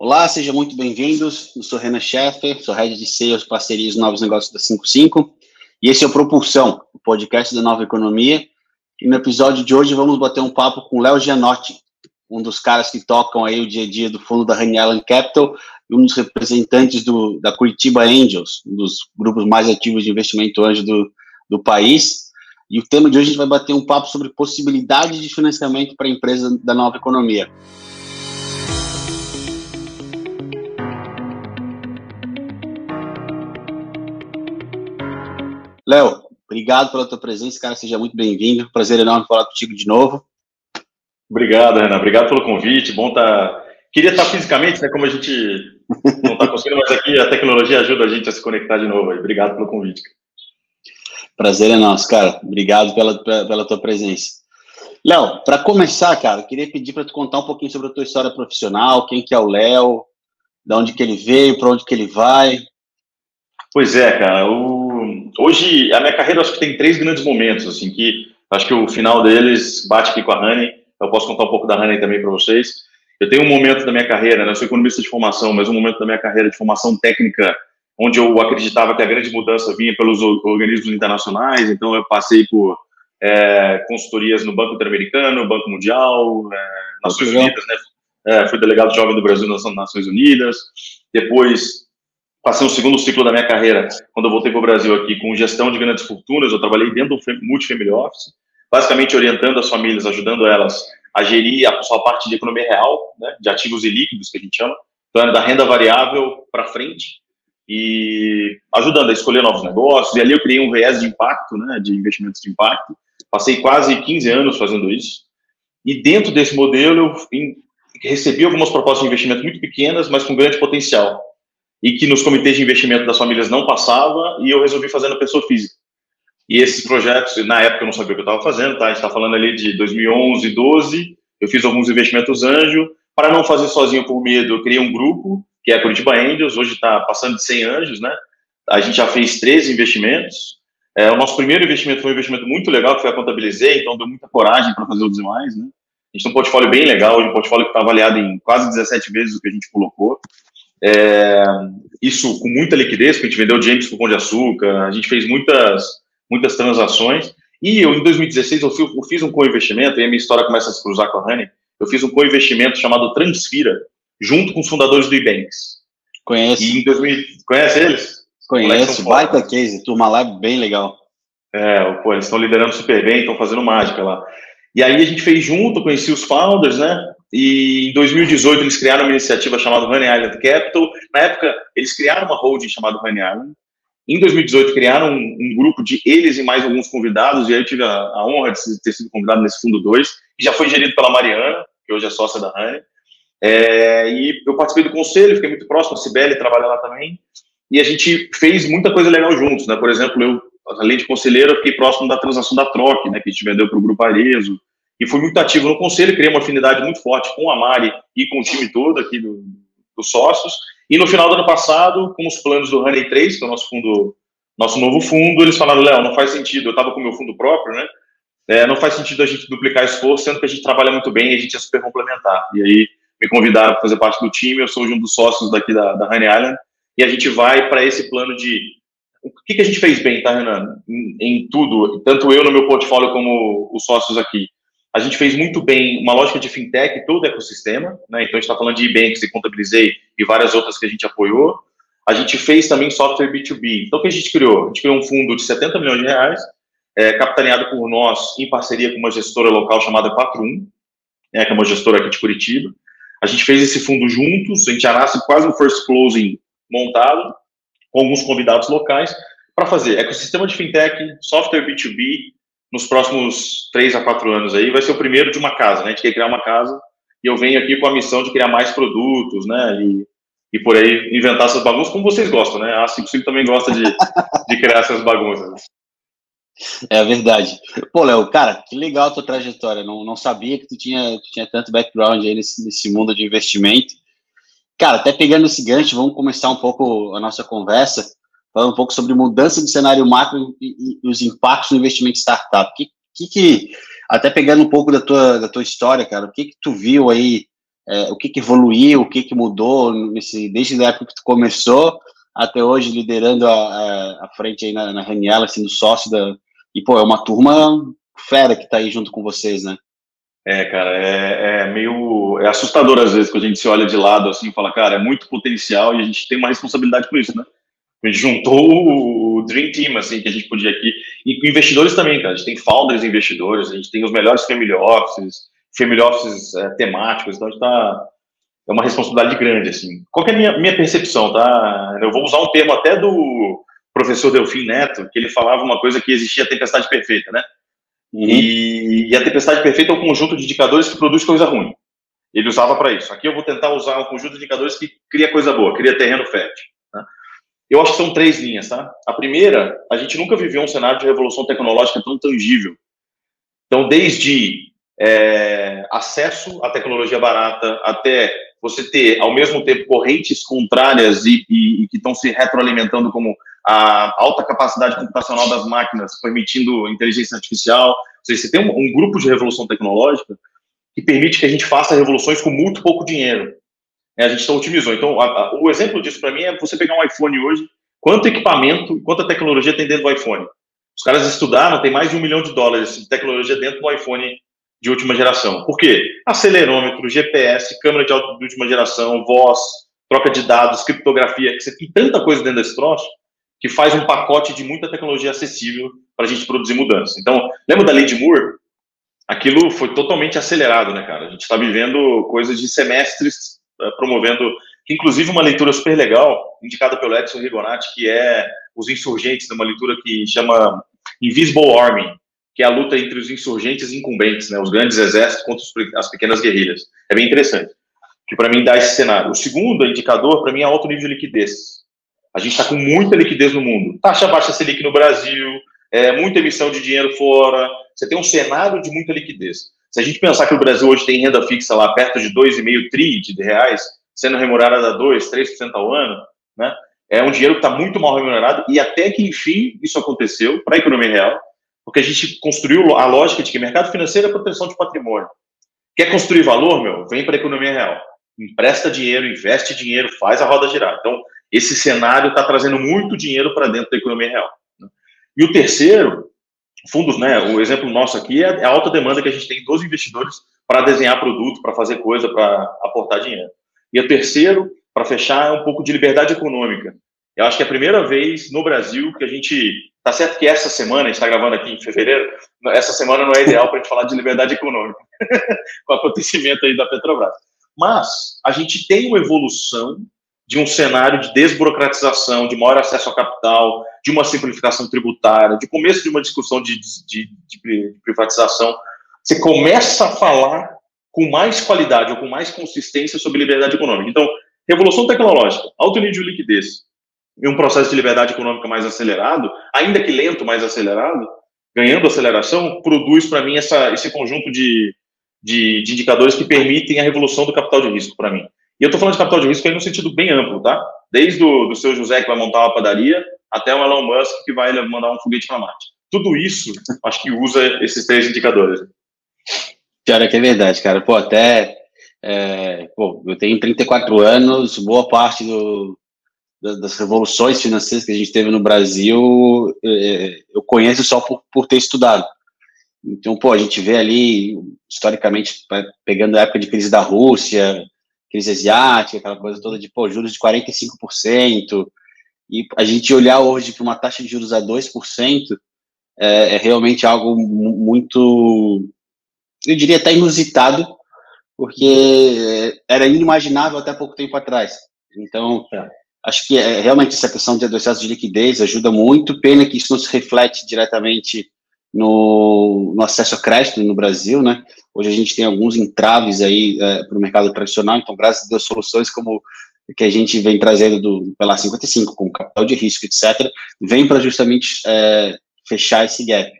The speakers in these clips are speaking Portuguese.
Olá, sejam muito bem-vindos. Eu sou Renan Scheffer, sou head de sales, parcerias e novos negócios da 55. E esse é o Propulsão, o podcast da Nova Economia. E no episódio de hoje vamos bater um papo com Léo Gianotti, um dos caras que tocam aí o dia a dia do fundo da Honey Island Capital e um dos representantes do, da Curitiba Angels, um dos grupos mais ativos de investimento anjo do, do país. E o tema de hoje a gente vai bater um papo sobre possibilidade de financiamento para a empresa da nova economia. Léo, obrigado pela tua presença, cara. Seja muito bem-vindo. Prazer enorme falar contigo de novo. Obrigado, Renan. Obrigado pelo convite. Bom tá. Queria estar fisicamente, né? Como a gente não está conseguindo, mas aqui a tecnologia ajuda a gente a se conectar de novo. Aí. Obrigado pelo convite. Prazer é nosso, cara. Obrigado pela, pela tua presença. Léo, para começar, cara, queria pedir para tu contar um pouquinho sobre a tua história profissional, quem que é o Léo, de onde que ele veio, para onde que ele vai. Pois é, cara. O hoje, a minha carreira, acho que tem três grandes momentos, assim, que acho que o final deles bate aqui com a Honey. Eu posso contar um pouco da Honey também para vocês. Eu tenho um momento da minha carreira, né, eu sou economista de formação, mas um momento da minha carreira de formação técnica, onde eu acreditava que a grande mudança vinha pelos organismos internacionais, então eu passei por é, consultorias no Banco Interamericano, Banco Mundial, é, Nações Unidas, né? É, fui delegado jovem do Brasil nas Nações Unidas. Depois passei o segundo ciclo da minha carreira, quando eu voltei para o Brasil aqui, com gestão de grandes fortunas, eu trabalhei dentro do multifamily office, basicamente orientando as famílias, ajudando elas a gerir a sua parte de economia real, né, de ativos e líquidos, que a gente chama, então da renda variável para frente, e ajudando a escolher novos negócios, e ali eu criei um viés de impacto, né, de investimentos de impacto, passei quase 15 anos fazendo isso, e dentro desse modelo eu recebi algumas propostas de investimento muito pequenas, mas com grande potencial, e que nos comitês de investimento das famílias não passava, e eu resolvi fazer na pessoa física. E esses projetos, na época eu não sabia o que eu estava fazendo, tá? A gente está falando ali de 2011, 12, eu fiz alguns investimentos anjo, para não fazer sozinho por medo, eu criei um grupo, que é a Curitiba Angels, hoje está passando de 100 anjos, né? A gente já fez 13 investimentos, é, o nosso primeiro investimento foi um investimento muito legal, que foi a Contabilizei, então deu muita coragem para fazer os demais, né? A gente tem um portfólio bem legal, um portfólio que está avaliado em quase 17 vezes o que a gente colocou. É, isso com muita liquidez, porque a gente vendeu James por Pão de Açúcar, a gente fez muitas, muitas transações. E eu, em 2016, eu, eu fiz um co-investimento, e a minha história começa a se cruzar com a Honey. Eu fiz um co-investimento chamado Transfira, junto com os fundadores do Ebanks. Conheço. E em 2000, conhece eles? Conheço, baita case, turma lá é bem legal. É, pô, eles estão liderando super bem, estão fazendo mágica lá. E aí a gente fez junto, conheci os founders, né? E em 2018 eles criaram uma iniciativa chamada Honey Island Capital. Na época, eles criaram uma holding chamada Honey Island. Em 2018 criaram um, um, grupo de eles e mais alguns convidados, e aí eu tive a, a honra de ter sido convidado nesse fundo 2, que já foi gerido pela Mariana, que hoje é sócia da Honey. É, e eu participei do conselho, fiquei muito próximo, a Cibele trabalha lá também, e a gente fez muita coisa legal juntos, né? Por exemplo, eu, além de conselheiro, fiquei próximo da transação da Troque, né? Que a gente vendeu para o Grupo Arezo, e fui muito ativo no conselho, criei uma afinidade muito forte com a Mari e com o time todo aqui do, dos sócios. E no final do ano passado, com os planos do Honey 3, que é o nosso fundo, nosso novo fundo, eles falaram, Léo, não faz sentido, eu estava com o meu fundo próprio, né? É, não faz sentido a gente duplicar esforço, sendo que a gente trabalha muito bem e a gente é super complementar. E aí me convidaram para fazer parte do time, eu sou um dos sócios daqui da, da Honey Island, e a gente vai para esse plano de o que, que a gente fez bem, tá, Renan? Em, em, tudo, tanto eu no meu portfólio como os sócios aqui. A gente fez muito bem uma lógica de fintech, todo o ecossistema, né? Então a gente está falando de e-banks e contabilizei e várias outras que a gente apoiou. A gente fez também software B2B. Então o que a gente criou? A gente criou um fundo de 70 milhões de reais, é, capitaneado por nós em parceria com uma gestora local chamada 41, né, que é uma gestora aqui de Curitiba. A gente fez esse fundo juntos, a gente já nasce quase um first closing montado, com alguns convidados locais, para fazer ecossistema de fintech, software B2B, nos próximos três a quatro anos aí, vai ser o primeiro de uma casa, né? A gente quer criar uma casa e eu venho aqui com a missão de criar mais produtos, né? E, e por aí inventar essas bagunças como vocês gostam, né? A 55 também gosta de, de criar essas bagunças. É verdade. Pô, Léo, cara, que legal a tua trajetória. Não, não sabia que tu tinha, tinha tanto background aí nesse, nesse mundo de investimento. Cara, até pegando esse gancho, vamos começar um pouco a nossa conversa falando um pouco sobre mudança de cenário macro e, e os impactos no investimento em startup. Que, que, que, até pegando um pouco da tua, da tua história, cara, o que que tu viu aí é, o que, que, evoluiu, o que, que mudou nesse, desde a época que tu começou até hoje liderando a, a, a frente aí na, na Raniela, sendo sócio da. E, pô, é uma turma fera que tá aí junto com vocês, né? É, cara, é, é, meio. É assustador às vezes quando a gente se olha de lado assim e fala, cara, é muito potencial e a gente tem uma responsabilidade com isso, né? A gente juntou o Dream Team, assim, que a gente podia aqui. E investidores também, cara. A gente tem founders investidores, a gente tem os melhores family offices, family offices é, temáticos, então a gente tá. É uma responsabilidade grande, assim. Qual é a minha, minha percepção, tá? Eu vou usar um termo até do professor Delfim Neto, que ele falava uma coisa que existia a tempestade perfeita, né? Uhum. E, e, a tempestade perfeita é um conjunto de indicadores que produz coisa ruim. Ele usava para isso. Aqui eu vou tentar usar um conjunto de indicadores que cria coisa boa, cria terreno fértil. Eu acho que são três linhas, tá? A primeira, a gente nunca viveu um cenário de revolução tecnológica tão tangível. Então, desde é, acesso à tecnologia barata até você ter, ao mesmo tempo, correntes contrárias e, e, e que estão se retroalimentando como a alta capacidade computacional das máquinas, permitindo inteligência artificial. Ou seja, você tem um, um grupo de revolução tecnológica que permite que a gente faça revoluções com muito pouco dinheiro. É, a gente otimizou. Então, a, a, o exemplo disso para mim é você pegar um iPhone hoje, quanto equipamento, quanta tecnologia tem dentro do iPhone. Os caras estudaram, tem mais de um milhão de dólares de tecnologia dentro do iPhone de última geração. Por quê? Acelerômetro, GPS, câmera de, de última geração, voz, troca de dados, criptografia, você tem tanta coisa dentro desse troço que faz um pacote de muita tecnologia acessível para a gente produzir mudança. Então, lembra da lei de Moore? Aquilo foi totalmente acelerado, né, cara? A gente está vivendo coisas de semestres promovendo, inclusive uma leitura super legal, indicada pelo Edson Rigonati, que é Os Insurgentes, uma leitura que chama Invisible Army, que é a luta entre os insurgentes e incumbentes, né, os grandes exércitos contra as pequenas guerrilhas. É bem interessante, que para mim dá esse cenário. O segundo indicador, para mim, é alto nível de liquidez. A gente está com muita liquidez no mundo. Taxa baixa Selic no Brasil, é, muita emissão de dinheiro fora. Você tem um cenário de muita liquidez. Se a gente pensar que o Brasil hoje tem renda fixa lá perto de 2,5 tri de reais, sendo remunerada a 2, 3% ao ano, né? É um dinheiro que está muito mal remunerado e até que, enfim, isso aconteceu para a economia real, porque a gente construiu a lógica de que mercado financeiro é proteção de patrimônio. Quer construir valor, meu? Vem para a economia real. Empresta dinheiro, investe dinheiro, faz a roda girar. Então, esse cenário está trazendo muito dinheiro para dentro da economia real. Né? E o terceiro, fundos, né? O exemplo nosso aqui é a alta demanda que a gente tem dos investidores para desenhar produto, para fazer coisa, para aportar dinheiro. E o terceiro, para fechar, é um pouco de liberdade econômica. Eu acho que é a primeira vez no Brasil que a gente. Tá certo que essa semana, a gente está gravando aqui em fevereiro, essa semana não é ideal para a gente falar de liberdade econômica, com o acontecimento aí da Petrobras. Mas a gente tem uma evolução de um cenário de desburocratização, de maior acesso ao capital, de uma simplificação tributária, de começo de uma discussão de, de, de, privatização, você começa a falar com mais qualidade ou com mais consistência sobre liberdade econômica. Então, revolução tecnológica, alto nível de liquidez e um processo de liberdade econômica mais acelerado, ainda que lento, mais acelerado, ganhando aceleração, produz para mim essa, esse conjunto de, de, de indicadores que permitem a revolução do capital de risco para mim. E eu estou falando de capital de risco aí no sentido bem amplo, tá? Desde o do seu José que vai montar uma padaria até o Elon Musk que vai mandar um foguete para Marte. Tudo isso, acho que usa esses três indicadores. Pior que é verdade, cara. Pô, até. É, pô, eu tenho 34 anos, boa parte do, das revoluções financeiras que a gente teve no Brasil, é, eu conheço só por, por ter estudado. Então, pô, a gente vê ali, historicamente, pegando a época de crise da Rússia, crise asiática, aquela coisa toda de pô, juros de 45%, e a gente olhar hoje para uma taxa de juros a 2% é, é realmente algo muito, eu diria até inusitado, porque era inimaginável até pouco tempo atrás. Então, é. acho que é, realmente essa questão de excesso de liquidez ajuda muito, pena que isso não se reflete diretamente no, no, acesso a crédito no Brasil, né? Hoje a gente tem alguns entraves aí é, para o mercado tradicional, então graças a Deus soluções como que a gente vem trazendo do pela 55 com capital de risco, etc, vem para justamente é, fechar esse gap.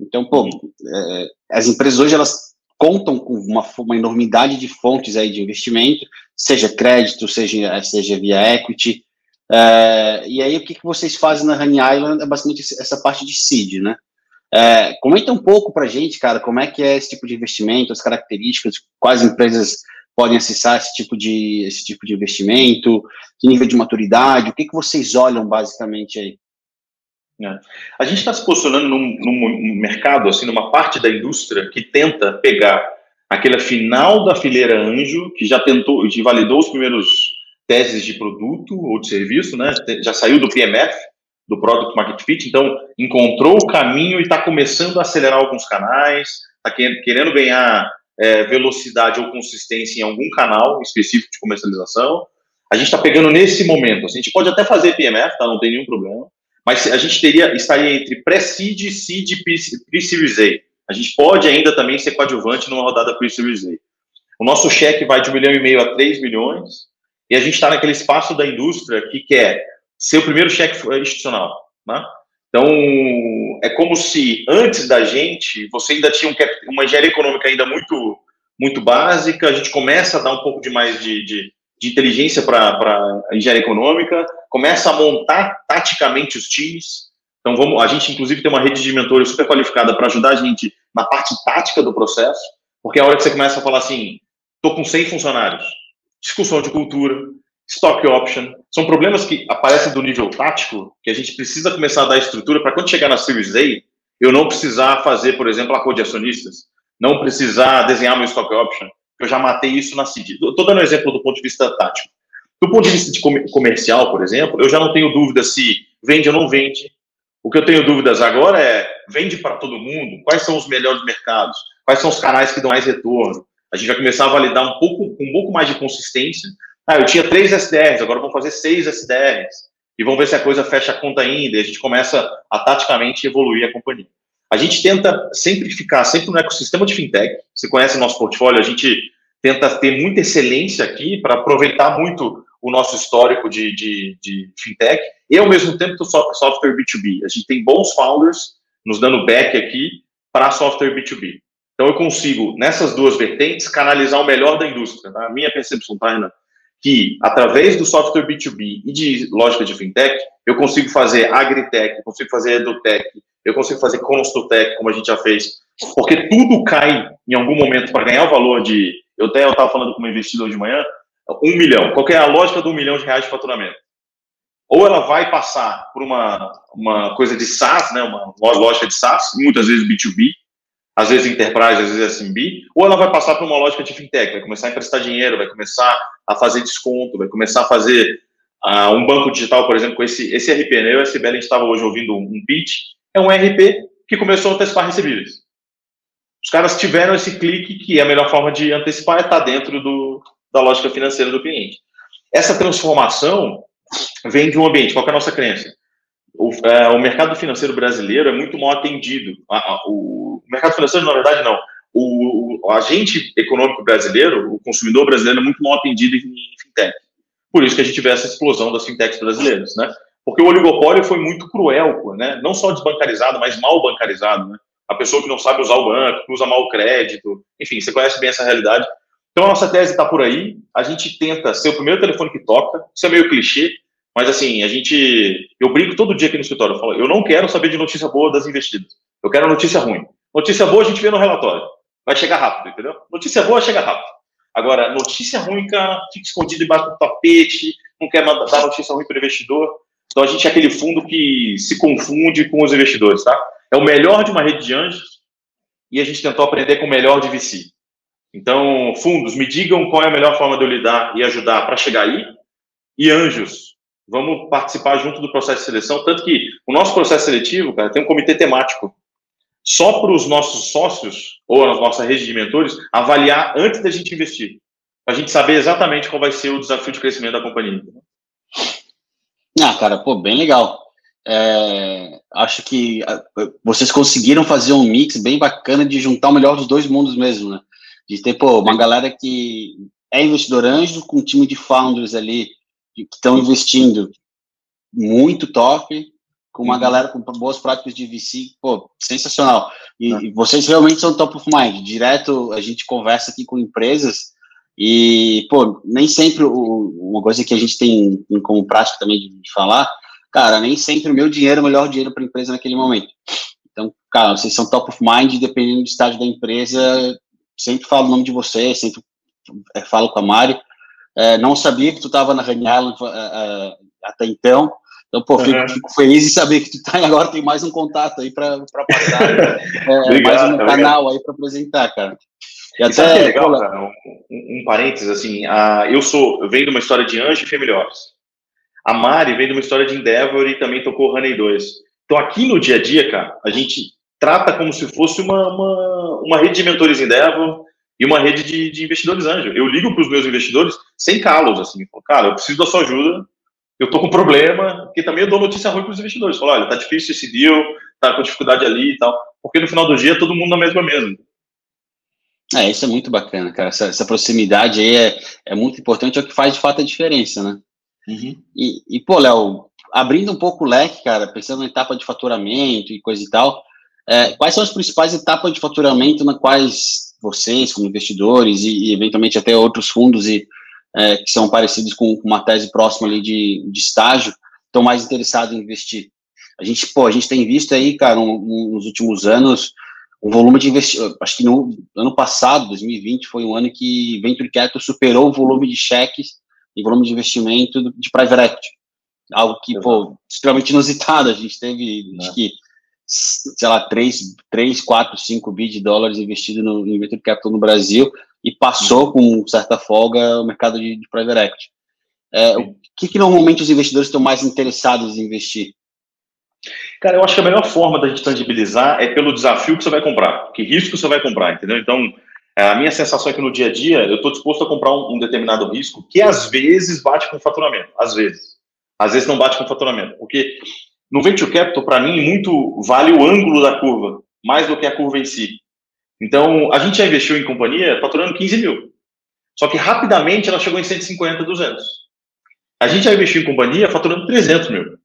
Então, pô, é, as empresas hoje elas contam com uma, uma enormidade de fontes aí de investimento, seja crédito, seja seja via equity. É, e aí o que, que vocês fazem na Honey Island é basicamente essa parte de seed, né? É, comenta um pouco para a gente, cara, como é que é esse tipo de investimento, as características, quais empresas podem acessar esse tipo de, esse tipo de investimento? Que nível de maturidade? O que, que vocês olham basicamente aí? É. A gente está se posicionando num, num, mercado, assim, numa parte da indústria que tenta pegar aquela final da fileira anjo, que já tentou, que validou os primeiros teses de produto ou de serviço, né? Já saiu do PMF, do Product Market Fit, então encontrou o caminho e está começando a acelerar alguns canais, está querendo ganhar é, velocidade ou consistência em algum canal específico de comercialização. A gente está pegando nesse momento. Assim, a gente pode até fazer PMF, tá? Não tem nenhum problema. Mas a gente teria estaria entre pré-seed, seed e pre-series A. A gente pode ainda também ser coadjuvante numa rodada pre-series A. O nosso cheque vai de um milhão e meio a 3 milhões e a gente está naquele espaço da indústria que quer ser o primeiro cheque institucional. Né? Então, é como se antes da gente, você ainda tinha um, uma engenharia econômica ainda muito, muito básica, a gente começa a dar um pouco de mais de, de, de inteligência para a engenharia econômica, começa a montar taticamente os times. Então, vamos, a gente, inclusive, tem uma rede de mentores super qualificada para ajudar a gente na parte tática do processo, porque é a hora que você começa a falar assim, estou com 100 funcionários, discussão de cultura, stock option, são problemas que aparecem do nível tático, que a gente precisa começar a dar estrutura para quando chegar na Series A, eu não precisar fazer, por exemplo, a de acionistas, não precisar desenhar meu stock option, eu já matei isso na CID. Estou dando um exemplo do ponto de vista tático. Do ponto de vista de comercial, por exemplo, eu já não tenho dúvida se vende ou não vende. O que eu tenho dúvidas agora é, vende para todo mundo? Quais são os melhores mercados? Quais são os canais que dão mais retorno? A gente vai começar a validar um pouco, um pouco mais de consistência ah, eu tinha três SDRs, agora vamos fazer seis SDRs. E vamos ver se a coisa fecha a conta ainda. E a gente começa a taticamente evoluir a companhia. A gente tenta sempre ficar sempre no ecossistema de fintech. Você conhece nosso portfólio, a gente tenta ter muita excelência aqui para aproveitar muito o nosso histórico de, de, de, fintech e, ao mesmo tempo, do software B2B. A gente tem bons founders nos dando back aqui para software B2B. Então, eu consigo, nessas duas vertentes, canalizar o melhor da indústria. Tá? A minha percepção, tá, Renan? Que, através do software B2B e de lógica de fintech, eu consigo fazer agritech, eu consigo fazer edutech, eu consigo fazer constotech, como a gente já fez, porque tudo cai em algum momento para ganhar o valor de. Eu até estava falando com uma investidor de manhã, um milhão. Qual é a lógica do um milhão de reais de faturamento? Ou ela vai passar por uma, uma coisa de SaaS, né, uma lógica de SaaS, muitas vezes B2B, às vezes enterprise, às vezes SMB, ou ela vai passar por uma lógica de fintech, vai começar a emprestar dinheiro, vai começar a fazer desconto, vai começar a fazer uh, um banco digital, por exemplo, com esse, esse RP, né? Eu e a gente estava hoje ouvindo um, pitch, é um RP que começou a antecipar recebíveis. Os caras tiveram esse clique que é a melhor forma de antecipar é estar dentro do, da lógica financeira do cliente. Essa transformação vem de um ambiente, qual é a nossa crença? O, é, o mercado financeiro brasileiro é muito mal atendido. O, o mercado financeiro, na verdade, não. O, o, agente econômico brasileiro, o consumidor brasileiro, é muito mal atendido em, em fintech. Por isso que a gente vê essa explosão das fintechs brasileiras, né? Porque o oligopólio foi muito cruel, né? Não só desbancarizado, mas mal bancarizado, né? A pessoa que não sabe usar o banco, que usa mal o crédito, enfim, você conhece bem essa realidade. Então a nossa tese está por aí. A gente tenta ser o primeiro telefone que toca. Isso é meio clichê, mas assim, a gente. Eu brinco todo dia aqui no escritório. Eu falo, eu não quero saber de notícia boa das investidas. Eu quero notícia ruim. Notícia boa a gente vê no relatório. Vai chegar rápido, entendeu? Notícia boa chega rápido. Agora, notícia ruim, cara, fica escondido debaixo do tapete, não quer dar notícia ruim para o investidor. Então a gente é aquele fundo que se confunde com os investidores, tá? É o melhor de uma rede de anjos e a gente tentou aprender com o melhor de VC. Então, fundos, me digam qual é a melhor forma de eu lidar e ajudar para chegar aí. E anjos, vamos participar junto do processo de seleção. Tanto que o nosso processo seletivo, cara, tem um comitê temático só para os nossos sócios ou a nossa rede de mentores avaliar antes da gente investir, para a gente saber exatamente qual vai ser o desafio de crescimento da companhia. Ah, cara, pô, bem legal. É, acho que vocês conseguiram fazer um mix bem bacana de juntar o melhor dos dois mundos mesmo, né? De ter, pô, uma galera que é investidor anjo com um time de founders ali que estão investindo muito top, com uma uhum. galera com boas práticas de VC, pô, sensacional. E, e, vocês realmente são top of mind. Direto a gente conversa aqui com empresas e, pô, nem sempre o, uma coisa que a gente tem como prática também de, de falar, cara, nem sempre o meu dinheiro é o melhor dinheiro para a empresa naquele momento. Então, cara, vocês são top of mind, dependendo do estágio da empresa, sempre falo o nome de vocês, sempre é, falo com a Mari. É, não sabia que tu estava na Honey Island é, até então. Então, pô, fico, uhum. fico, feliz em saber que tu tá agora, tem mais um contato aí para passar, é, obrigado, mais um canal aí para apresentar, cara. E, e até, sabe que é legal, pô, cara? Um, um, parênteses, assim, a, eu sou, eu venho de uma história de Anjo e Family Office. A Mari vem de uma história de Endeavor e também tocou Honey 2. Então, aqui no dia a dia, cara, a gente trata como se fosse uma, uma, uma rede de mentores Endeavor e uma rede de, de investidores anjo. Eu ligo para os meus investidores sem calos, assim, cara, eu preciso da sua ajuda, eu tô com problema, porque também eu dou notícia ruim para os investidores. Falo, olha, tá difícil esse deal, tá com dificuldade ali e tal. Porque no final do dia todo mundo na mesma mesa. É, isso é muito bacana, cara. Essa, essa proximidade aí é, é muito importante, é o que faz de fato a diferença, né? Uhum. E, e, pô, Léo, abrindo um pouco o leque, cara, pensando na etapa de faturamento e coisa e tal, é, quais são as principais etapas de faturamento na quais vocês, como investidores e, e eventualmente até outros fundos e é, que são parecidos com, uma tese próxima ali de, de estágio, estão mais interessados em investir. A gente, pô, a gente tem visto aí, cara, um, um, nos últimos anos, o volume de investimento, acho que no ano passado, 2020, foi um ano que Venture Capital superou o volume de cheques e volume de investimento de private equity. Algo que, pô, extremamente inusitado. A gente teve, é. acho que, sei lá, 3, 3 4, 5 bi de dólares investido no, no Venture Capital no Brasil e passou com certa folga o mercado de, de private equity. É, o que, que normalmente os investidores estão mais interessados em investir? Cara, eu acho que a melhor forma da gente tangibilizar é pelo desafio que você vai comprar, que risco você vai comprar, entendeu? Então, é, a minha sensação é que no dia a dia eu estou disposto a comprar um, um, determinado risco que às vezes bate com faturamento, às vezes. Às vezes não bate com faturamento, porque no venture capital, para mim, muito vale o ângulo da curva, mais do que a curva em si. Então, a gente já investiu em companhia faturando 15 mil. Só que rapidamente ela chegou em 150, 200. A gente já investiu em companhia faturando 300 mil.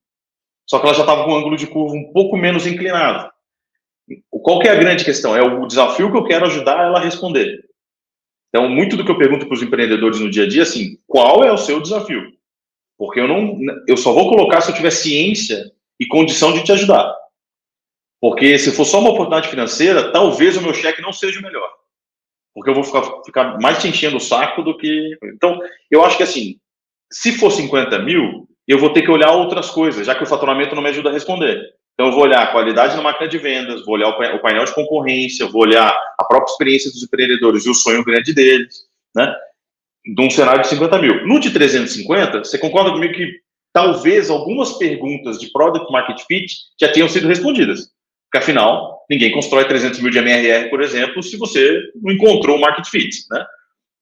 Só que ela já estava com um ângulo de curva um pouco menos inclinado. Qual que é a grande questão? É o desafio que eu quero ajudar ela a responder. Então, muito do que eu pergunto para os empreendedores no dia a dia, assim, qual é o seu desafio? Porque eu não, eu só vou colocar se eu tiver ciência e condição de te ajudar. Porque se for só uma oportunidade financeira, talvez o meu cheque não seja o melhor. Porque eu vou ficar, ficar mais te enchendo o saco do que. Então, eu acho que assim, se for 50 mil, eu vou ter que olhar outras coisas, já que o faturamento não me ajuda a responder. Então, eu vou olhar a qualidade na máquina de vendas, vou olhar o painel de concorrência, vou olhar a própria experiência dos empreendedores e o sonho grande deles, né? De um cenário de 50 mil. No de 350, você concorda comigo que talvez algumas perguntas de Product Market Fit já tenham sido respondidas? Porque, afinal, ninguém constrói 300 mil de MRR, por exemplo, se você não encontrou o market fit, né?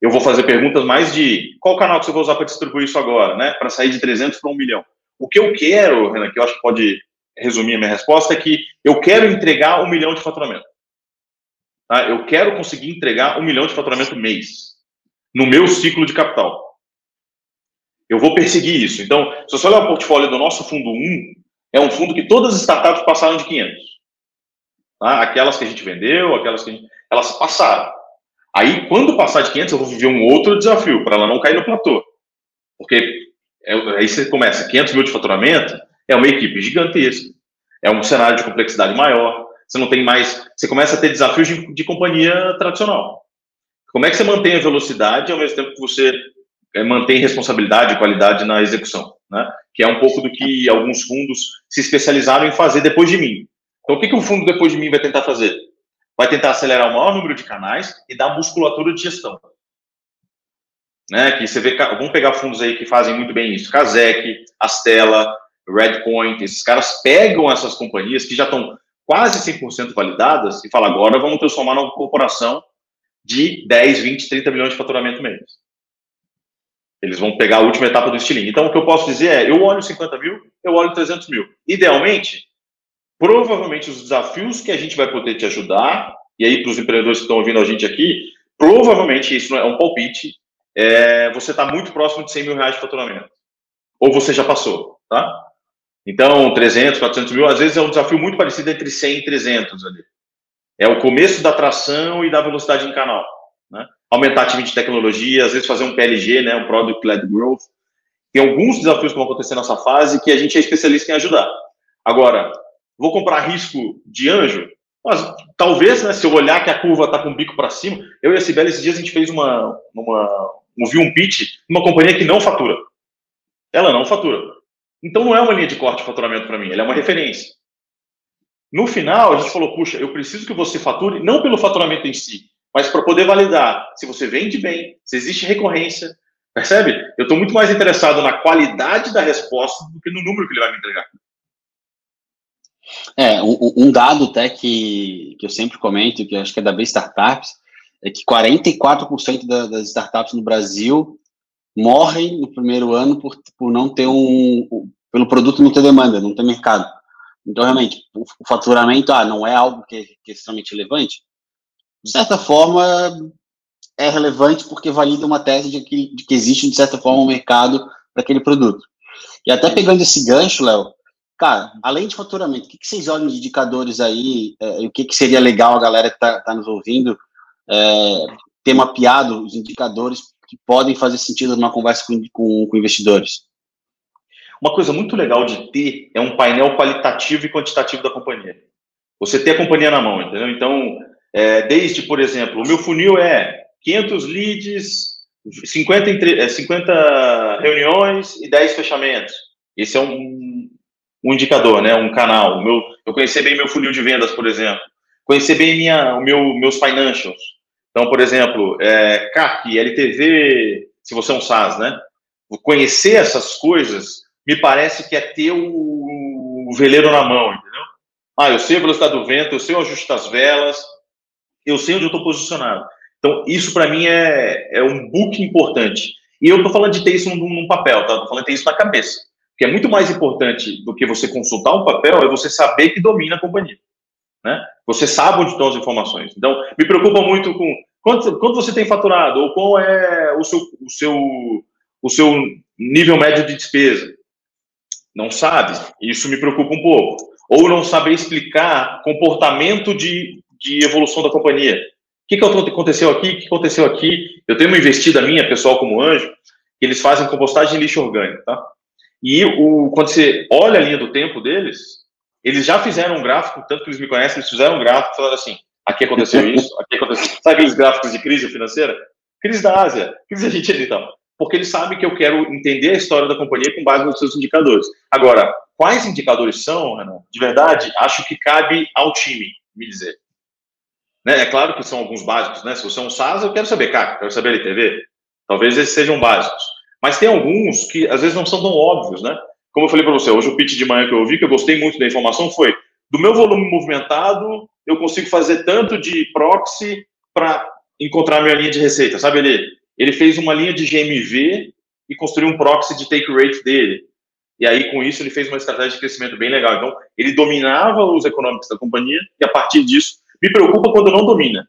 Eu vou fazer perguntas mais de qual canal que você vai usar para distribuir isso agora, né? Para sair de 300 para 1 milhão. O que eu quero, Renan, que eu acho que pode resumir a minha resposta, é que eu quero entregar um milhão de faturamento. Tá? Eu quero conseguir entregar um milhão de faturamento mês, no meu ciclo de capital. Eu vou perseguir isso. Então, se você olhar o portfólio do nosso fundo 1, é um fundo que todas as startups passaram de 500. Tá? Aquelas que a gente vendeu, aquelas que gente, elas passaram. Aí, quando passar de 500, eu vou viver um outro desafio, para ela não cair no platô. Porque é, aí você começa, 500 mil de faturamento é uma equipe gigantesca, é um cenário de complexidade maior, você não tem mais, você começa a ter desafios de, de companhia tradicional. Como é que você mantém a velocidade ao mesmo tempo que você mantém responsabilidade e qualidade na execução, né? Que é um pouco do que alguns fundos se especializaram em fazer depois de mim. Então, o que, que o fundo depois de mim vai tentar fazer? Vai tentar acelerar o maior número de canais e dar musculatura de gestão. Né, que você vê, vamos pegar fundos aí que fazem muito bem isso, Kazek, Astela, Redpoint, esses caras pegam essas companhias que já estão quase 100% validadas e falam, agora vamos transformar numa corporação de 10, 20, 30 milhões de faturamento mês. Eles vão pegar a última etapa do estilingue. Então, o que eu posso dizer é, eu olho 50 mil, eu olho 300 mil. Idealmente, provavelmente os desafios que a gente vai poder te ajudar, e aí para os empreendedores que estão ouvindo a gente aqui, provavelmente isso é um palpite, é, você está muito próximo de 100 mil reais de faturamento. Ou você já passou, tá? Então, 300, 400 mil, às vezes é um desafio muito parecido entre 100 e 300 ali. É o começo da tração e da velocidade em canal. Né? Aumentar time de tecnologia, às vezes fazer um PLG, né, um Product Led Growth. Tem alguns desafios que vão acontecer nessa fase que a gente é especialista em ajudar. Agora, Vou comprar risco de anjo? Mas talvez, né, se eu olhar que a curva está com o bico para cima, eu e a Sibeli, esses dias a gente fez uma, uma ouviu um pitch uma companhia que não fatura. Ela não fatura. Então não é uma linha de corte de faturamento para mim, ela é uma referência. No final, a gente falou, puxa, eu preciso que você fature, não pelo faturamento em si, mas para poder validar se você vende bem, se existe recorrência. Percebe? Eu estou muito mais interessado na qualidade da resposta do que no número que ele vai me entregar. É, um, um dado até que, que eu sempre comento, que acho que é da B Startups, é que 44% da, das startups no Brasil morrem no primeiro ano por, por não ter um, pelo produto não ter demanda, não ter mercado. Então, realmente, o, o faturamento ah, não é algo que, que é extremamente relevante. De certa forma, é relevante porque valida uma tese de que, de que existe, de certa forma, um mercado para aquele produto. E até pegando esse gancho, Léo, cara, além de faturamento, o que, que vocês olham de indicadores aí? É, o que, que seria legal a galera que está tá nos ouvindo é, ter mapeado os indicadores que podem fazer sentido numa conversa com, com, com investidores? Uma coisa muito legal de ter é um painel qualitativo e quantitativo da companhia. Você ter a companhia na mão, entendeu? Então, é, desde, por exemplo, o meu funil é 500 leads, 50, 50 é, reuniões e 10 fechamentos. Esse é um, um indicador, né? um canal. meu, eu conhecer bem meu funil de vendas, por exemplo. Conhecer bem minha, meu, meus financials. Então, por exemplo, é, CAC, LTV, se você é um SaaS, né? Conhecer essas coisas me parece que é ter o, o veleiro na mão, entendeu? Ah, eu sei a velocidade do vento, eu sei o ajuste das velas, eu sei onde eu estou posicionado. Então, isso para mim é, é um book importante. E eu estou falando de ter isso num, num papel, tá? Estou falando de ter isso na cabeça. Que é muito mais importante do que você consultar um papel, é você saber que domina a companhia. Né? Você sabe onde estão as informações. Então, me preocupa muito com quanto, quanto você tem faturado, ou qual é o seu, o, seu, o seu nível médio de despesa. Não sabe? Isso me preocupa um pouco. Ou não saber explicar comportamento de, de evolução da companhia. O que, que aconteceu aqui? O que aconteceu aqui? Eu tenho uma investida minha, pessoal como anjo, que eles fazem compostagem de lixo orgânico, tá? E o, quando você olha a linha do tempo deles, eles já fizeram um gráfico, tanto que eles me conhecem, eles fizeram um gráfico falando assim, aqui aconteceu isso, aqui aconteceu. Sabe aqueles gráficos de crise financeira? Crise da Ásia, crise argentina e tal. Porque eles sabem que eu quero entender a história da companhia com base nos seus indicadores. Agora, quais indicadores são, Renan? De verdade, acho que cabe ao time me dizer. Né? É claro que são alguns básicos, né? Se você é um SaaS, eu quero saber CAC, quero saber LTV. Talvez esses sejam básicos. Mas tem alguns que às vezes não são tão óbvios, né? Como eu falei para você, hoje o pitch de manhã que eu ouvi, que eu gostei muito da informação, foi do meu volume movimentado, eu consigo fazer tanto de proxy para encontrar minha linha de receita. Sabe, ele, ele fez uma linha de GMV e construiu um proxy de take rate dele. E aí, com isso, ele fez uma estratégia de crescimento bem legal. Então, ele dominava os econômicos da companhia e, a partir disso, me preocupa quando não domina.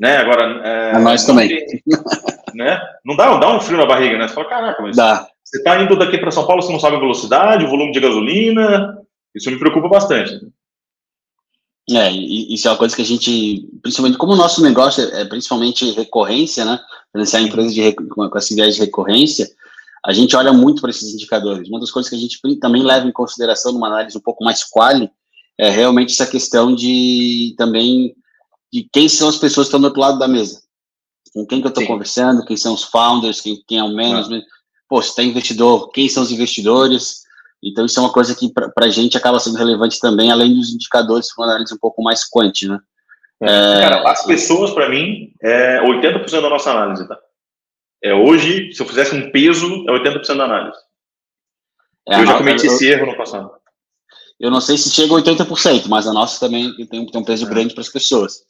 Né? Agora, é, a nós também. Tem, né? Não dá, dá um frio na barriga, né? Você fala, caraca, mas dá. você está indo daqui para São Paulo, você não sabe a velocidade, o volume de gasolina. Isso me preocupa bastante. É, isso é uma coisa que a gente, principalmente como o nosso negócio é, é principalmente recorrência, né? Financiar empresas de, com essa ideia de recorrência, a gente olha muito para esses indicadores. Uma das coisas que a gente também leva em consideração numa análise um pouco mais quali é realmente essa questão de também de quem são as pessoas que estão do outro lado da mesa. Com quem que eu estou conversando, quem são os founders, quem, quem é o management. Pô, se tem investidor, quem são os investidores. Então, isso é uma coisa que para a gente acaba sendo relevante também, além dos indicadores, uma análise um pouco mais quant, né? É, Cara, as pessoas, para mim, é 80% da nossa análise, tá? É, hoje, se eu fizesse um peso, é 80% da análise. É, eu já cometi eu, esse erro no passado. Eu não sei se chega a 80%, mas a nossa também tem, tem um peso é. grande para as pessoas.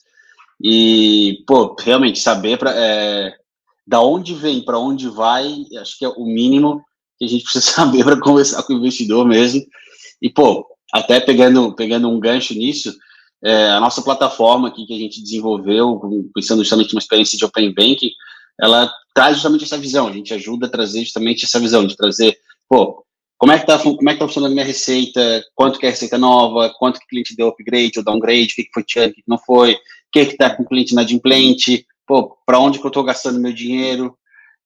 E, pô, realmente, saber pra, é, da onde vem, para onde vai, acho que é o mínimo que a gente precisa saber para conversar com o investidor mesmo. E, pô, até pegando, pegando um gancho nisso, é, a nossa plataforma aqui que a gente desenvolveu, pensando justamente numa experiência de Open Banking, ela traz justamente essa visão, a gente ajuda a trazer justamente essa visão, de trazer, pô, como é que tá, como é tá funcionando a minha receita, quanto que é receita nova, quanto que o cliente deu upgrade ou downgrade, o que, que foi churn, o que, que não foi, o que que tá com o cliente inadimplente, pô, para onde que eu estou gastando meu dinheiro,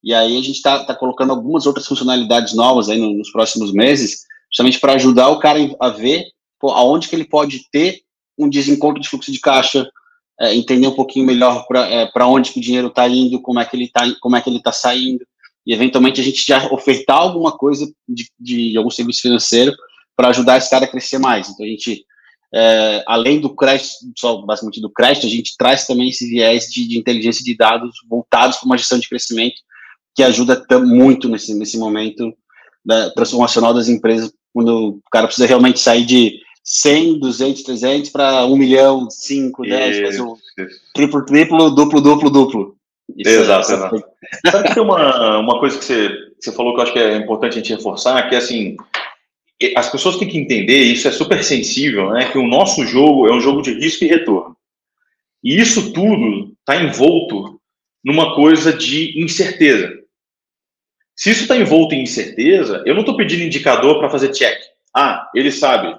e aí a gente está tá colocando algumas outras funcionalidades novas aí nos próximos meses, justamente para ajudar o cara a ver pô, aonde que ele pode ter um desencontro de fluxo de caixa, é, entender um pouquinho melhor para é, onde que o dinheiro está indo, como é que ele está como é que ele está saindo, e eventualmente a gente já ofertar alguma coisa de, de algum serviço financeiro para ajudar esse cara a crescer mais. Então a gente, é, além do crédito, só basicamente do crédito, a gente traz também esse viés de, de inteligência de dados voltados para uma gestão de crescimento que ajuda muito nesse, nesse momento da transformacional das empresas, quando o cara precisa realmente sair de 100, 200, 300 para 1 milhão, 5, 10, fazer um triplo, triplo, duplo, duplo, duplo. Isso exato, é, exato. Sabe que tem uma, uma coisa que você, que você falou que eu acho que é importante a gente reforçar, que é assim, as pessoas têm que entender, isso é super sensível, né, que o nosso jogo é um jogo de risco e retorno. E isso tudo está envolto numa coisa de incerteza. Se isso está envolto em incerteza, eu não estou pedindo indicador para fazer check. Ah, ele sabe,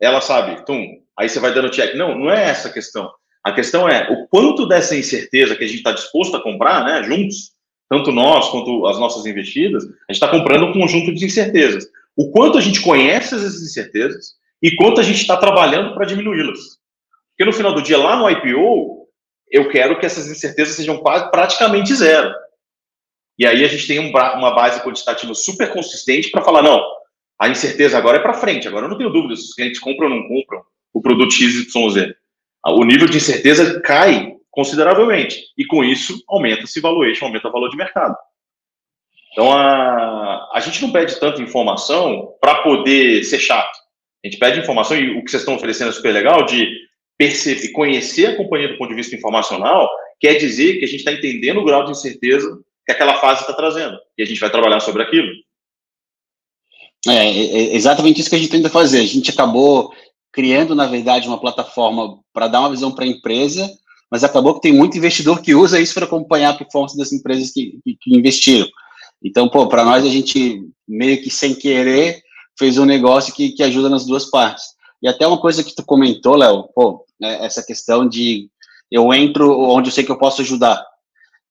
ela sabe, tum, aí você vai dando check. Não, não é essa a questão. A questão é o quanto dessa incerteza que a gente está disposto a comprar, né, juntos, tanto nós quanto as nossas investidas, a gente está comprando um conjunto de incertezas. O quanto a gente conhece essas incertezas e quanto a gente está trabalhando para diminuí-las. Porque no final do dia, lá no IPO, eu quero que essas incertezas sejam quase praticamente zero. E aí a gente tem um, uma base quantitativa super consistente para falar, não, a incerteza agora é para frente, agora eu não tenho dúvida se os clientes compram ou não compram o produto XYZ. O nível de incerteza cai consideravelmente, e com isso aumenta-se valuation, aumenta o valor de mercado. Então, a, a gente não pede tanta informação para poder ser chato. A gente pede informação, e o que vocês estão oferecendo é super legal, de perceber, conhecer a companhia do ponto de vista informacional, quer dizer que a gente está entendendo o grau de incerteza que aquela fase está trazendo. E a gente vai trabalhar sobre aquilo. É, é, é, exatamente isso que a gente tenta fazer. A gente acabou criando, na verdade, uma plataforma para dar uma visão para a empresa, mas acabou que tem muito investidor que usa isso para acompanhar a performance das empresas que, que, que investiram. Então, pô, para nós, a gente meio que sem querer fez um negócio que, que ajuda nas duas partes. E até uma coisa que tu comentou, Léo, pô, né, essa questão de eu entro onde eu sei que eu posso ajudar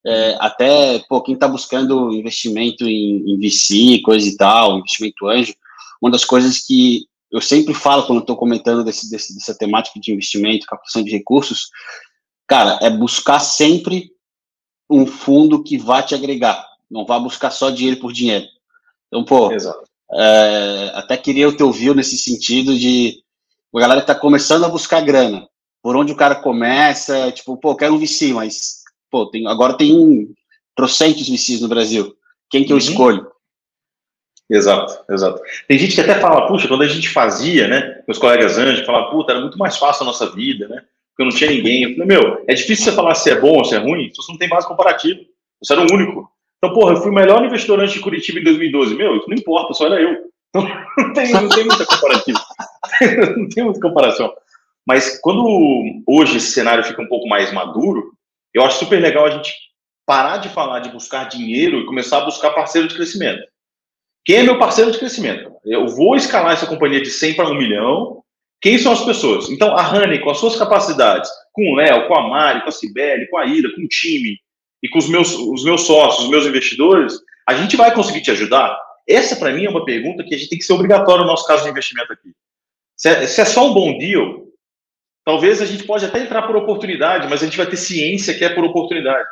é, até pô, quem está buscando investimento em, em VC, coisa e tal, investimento anjo, uma das coisas que eu sempre falo quando estou comentando desse, desse, dessa temática de investimento, captação de recursos, cara, é buscar sempre um fundo que vá te agregar, não vá buscar só dinheiro por dinheiro. Então, pô, é, até queria o teu view nesse sentido de a galera está começando a buscar grana. Por onde o cara começa, tipo, pô, quero um VC, mas pô, tem, agora tem trocentos VCs no Brasil. Quem que eu uhum. escolho? Exato, exato. Tem gente que até fala, puxa, quando a gente fazia, né, meus colegas anjos falavam, puta, era muito mais fácil a nossa vida, né, porque não tinha ninguém. Eu falei, meu, é difícil você falar se é bom ou se é ruim, se você não tem base comparativa, você era o único. Então, porra, eu fui o melhor investidor antes de Curitiba em 2012. Meu, isso não importa, só era eu. Então, não tem, não tem muita comparativa. não tem muita comparação. Mas quando hoje esse cenário fica um pouco mais maduro, eu acho super legal a gente parar de falar de buscar dinheiro e começar a buscar parceiro de crescimento. Quem é meu parceiro de crescimento? Eu vou escalar essa companhia de 100 para 1 milhão. Quem são as pessoas? Então, a Rani, com as suas capacidades, com o Léo, com a Mari, com a Cibele, com a Ida, com o time e com os meus, os meus sócios, os meus investidores, a gente vai conseguir te ajudar? Essa, para mim, é uma pergunta que a gente tem que ser obrigatório no nosso caso de investimento aqui. Se é, se é só um bom deal, Talvez a gente pode até entrar por oportunidade, mas a gente vai ter ciência que é por oportunidade.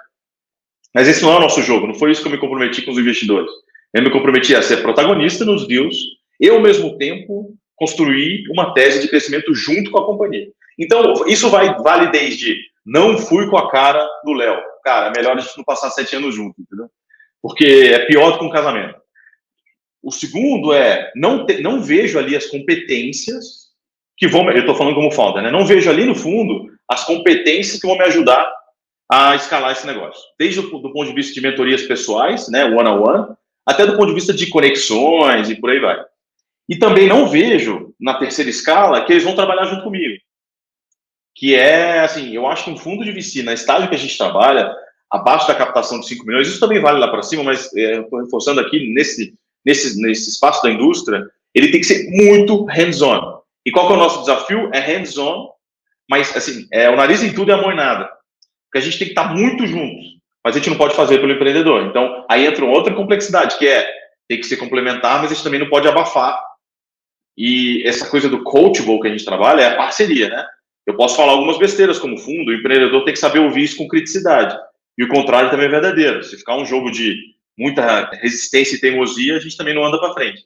Mas esse não é o nosso jogo, não foi isso que eu me comprometi com os investidores. Eu me comprometi a ser protagonista nos deals e, ao mesmo tempo, construir uma tese de crescimento junto com a companhia. Então, isso vai, vale desde não fui com a cara do Léo. Cara, é melhor a gente não passar sete anos junto, entendeu? Porque é pior do que um casamento. O segundo é, não, te, não vejo ali as competências que vão, eu estou falando como founder, né? Não vejo ali no fundo as competências que vão me ajudar a escalar esse negócio. Desde o do ponto de vista de mentorias pessoais, né, one on one, até do ponto de vista de conexões e por aí vai. E também não vejo na terceira escala que eles vão trabalhar junto comigo. Que é, assim, eu acho que um fundo de VC, na estágio que a gente trabalha, abaixo da captação de 5 milhões, isso também vale lá para cima, mas é, estou reforçando aqui nesse, nesse, nesse espaço da indústria, ele tem que ser muito hands-on. E qual que é o nosso desafio? É hands-on, mas assim, é o nariz em tudo e a mão em nada. Porque a gente tem que estar muito juntos, mas a gente não pode fazer pelo empreendedor. Então, aí entra outra complexidade, que é tem que ser complementar, mas a gente também não pode abafar. E essa coisa do coachable que a gente trabalha é a parceria, né? Eu posso falar algumas besteiras como fundo, o empreendedor tem que saber ouvir isso com criticidade. E o contrário também é verdadeiro. Se ficar um jogo de muita resistência e teimosia, a gente também não anda para frente.